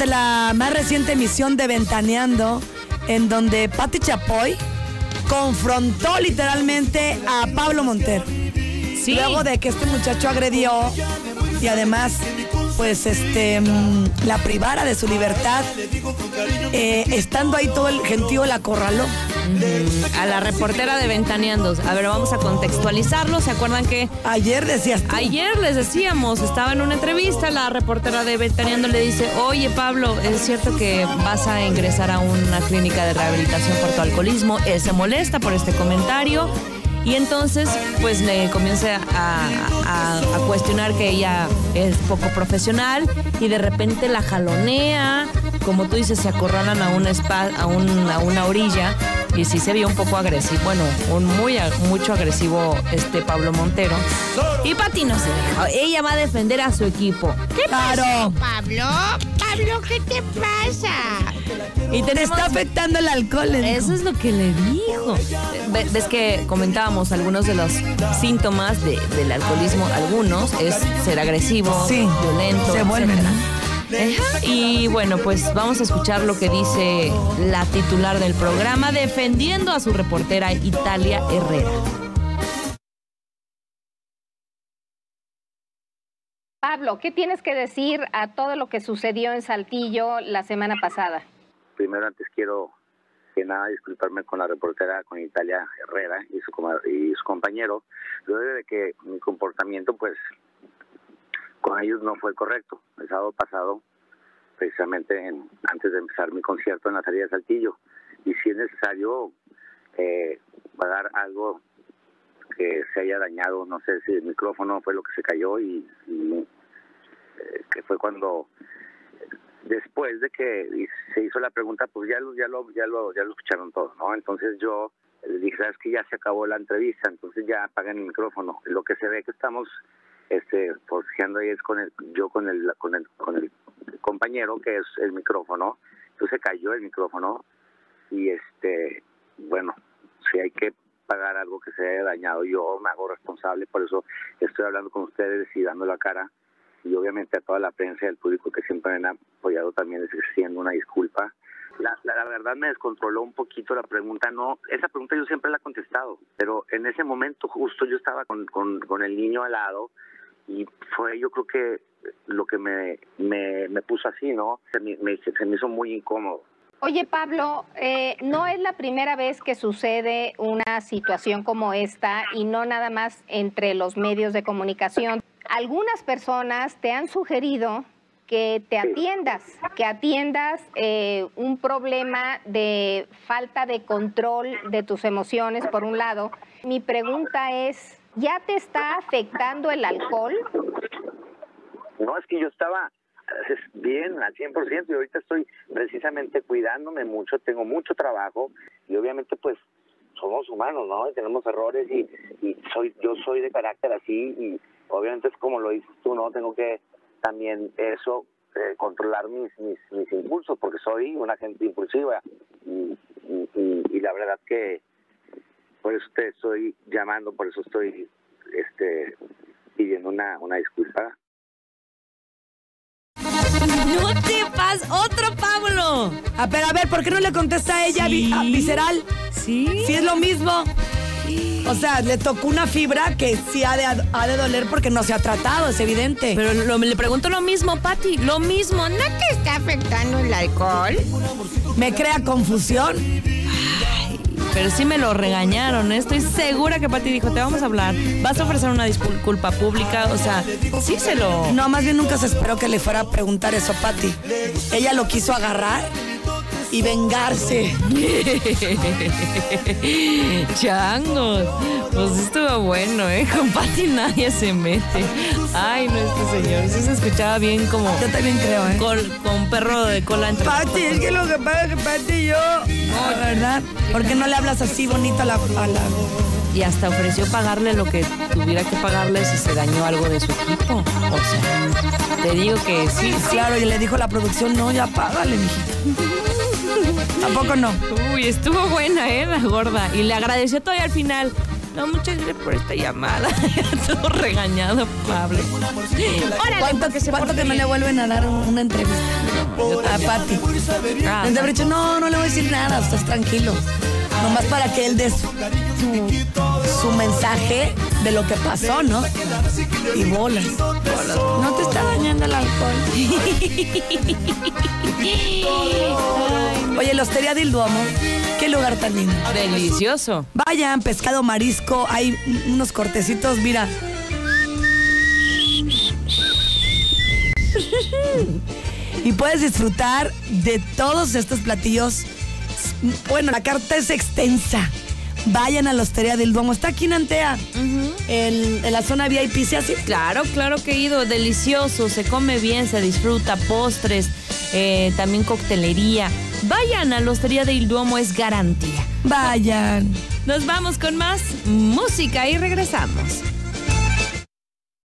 durante la más reciente emisión de Ventaneando, en donde Patti Chapoy confrontó literalmente a Pablo Montero. Sí. Luego de que este muchacho agredió y además, pues, este, mm, la privara de su libertad, eh, estando ahí todo el gentío la acorraló. A la reportera de Ventaneando. A ver, vamos a contextualizarlo. ¿Se acuerdan que Ayer decías tú, Ayer les decíamos, estaba en una entrevista, la reportera de Ventaneando le dice, oye Pablo, es cierto que vas a ingresar a una clínica de rehabilitación por tu alcoholismo, él se molesta por este comentario y entonces pues le comienza a, a- a cuestionar que ella es poco profesional y de repente la jalonea, como tú dices, se acorralan a una, spa- a un- a una orilla y sí se vio un poco agresivo, bueno, un muy mucho agresivo este Pablo Montero. Y Pati no se deja, ella va a defender a su equipo. ¿Qué claro, Pablo, Pablo, ¿qué te pasa? Y te tenemos- está afectando el alcohol. Eso es lo que le dijo. Ve- Ves que comentábamos algunos de los síntomas de- del alcoholismo, algunos es ser agresivo, Sí, violento, se vuelven, etcétera. Ajá, Y bueno, pues vamos a escuchar lo que dice la titular del programa defendiendo a su reportera Italia Herrera. Pablo, ¿qué tienes que decir a todo lo que sucedió en Saltillo la semana pasada? primero antes quiero que nada disculparme con la reportera con Italia Herrera y su y su compañero luego de que mi comportamiento pues con ellos no fue correcto el sábado pasado precisamente en- antes de empezar mi concierto en la salida de Saltillo y si es necesario eh, pagar algo que se haya dañado no sé si el micrófono fue lo que se cayó y, eh, que fue cuando después de que se hizo la pregunta, pues ya lo, ya lo, ya lo, ya lo escucharon todo, ¿no? Entonces yo les dije, sabes que ya se acabó la entrevista, entonces ya apagan el micrófono. Lo que se ve que estamos este forcejeando ahí es con el, yo con el, con el, con el compañero que es el micrófono, entonces cayó el micrófono y este, bueno, si hay que pagar algo que se haya dañado, yo me hago responsable, por eso estoy hablando con ustedes y dando la cara y obviamente a toda la prensa y al público que siempre me han apoyado también les extiendo una disculpa. La, la, la verdad me descontroló un poquito la pregunta, no, esa pregunta yo siempre la he contestado, pero en ese momento justo yo estaba con, con, con el niño al lado y fue yo creo que lo que me, me, me puso así, ¿no? Se me, me- se me hizo muy incómodo. Oye, Pablo, eh, no es la primera vez que sucede una situación como esta y no nada más entre los medios de comunicación. Algunas personas te han sugerido que te atiendas, que atiendas eh, un problema de falta de control de tus emociones, por un lado. Mi pregunta es, ¿ya te está afectando el alcohol? No, es que yo estaba eh, bien al 100% y ahorita estoy precisamente cuidándome mucho, tengo mucho trabajo y obviamente pues somos humanos, ¿no? Y tenemos errores y, soy yo soy de carácter así y obviamente es como lo dices tú, ¿no? Tengo que también eso eh, controlar mis, mis mis impulsos porque soy una gente impulsiva y la verdad que por eso te estoy llamando, por eso estoy este pidiendo una una disculpa. No te pas, otro Pablo. A ver, a ver, ¿por qué no le contesta a ella a visceral? Sí. Si es lo mismo. O sea, le tocó una fibra que sí ha de, ha de doler porque no se ha tratado, es evidente. Pero lo- le pregunto lo mismo, Pati, lo mismo. ¿No te está afectando el alcohol? Me crea confusión. Pero sí me lo regañaron, ¿eh? estoy segura que Pati dijo, te vamos a hablar, vas a ofrecer una disculpa pública, o sea, sí se lo... No, más bien nunca se esperó que le fuera a preguntar eso a Patty. Ella lo quiso agarrar y vengarse. Changos, pues estuvo bueno, ¿eh? Con Pati nadie se mete. Ay, no, este señor, sí se escuchaba bien como... Yo también creo, ¿eh? Con, con perro de cola entre Patty, es que lo que pasa es que Patty y yo. No, ¿verdad? ¿Por qué no le hablas así bonito a la, a la- y hasta ofreció pagarle lo que tuviera que pagarle si se dañó algo de su equipo. O sea, te digo que sí, sí. Claro, y le dijo a la producción, no, ya págale, mijita. ¿Tampoco no? Uy, estuvo buena, ¿eh? La gorda. Y le agradeció todavía al final. No, muchas gracias por esta llamada. Todo regañado, Pablo. Órale, ¿Cuánto, porque se cuánto que no le vuelven a dar una entrevista? A Pati. Ah, Les habré dicho, no, no le voy a decir nada, estás tranquilo. Nomás para que él dé su, su, su mensaje de lo que pasó, ¿no? Y bolas. No te está dañando el alcohol. Oye, la Hostería del Duomo, qué lugar tan lindo. Delicioso. Vayan, pescado, marisco, hay unos cortecitos, mira. Y puedes disfrutar de todos estos platillos. Bueno, la carta es extensa. Vayan a la Hostería del Duomo. Está aquí en Antea, en, en la zona VIP, ¿sí así? Claro, claro que he ido. Delicioso. Se come bien, se disfruta. Postres, eh, también coctelería. Vayan a la Hostería del Duomo, es garantía. Vayan. Nos vamos con más música y regresamos.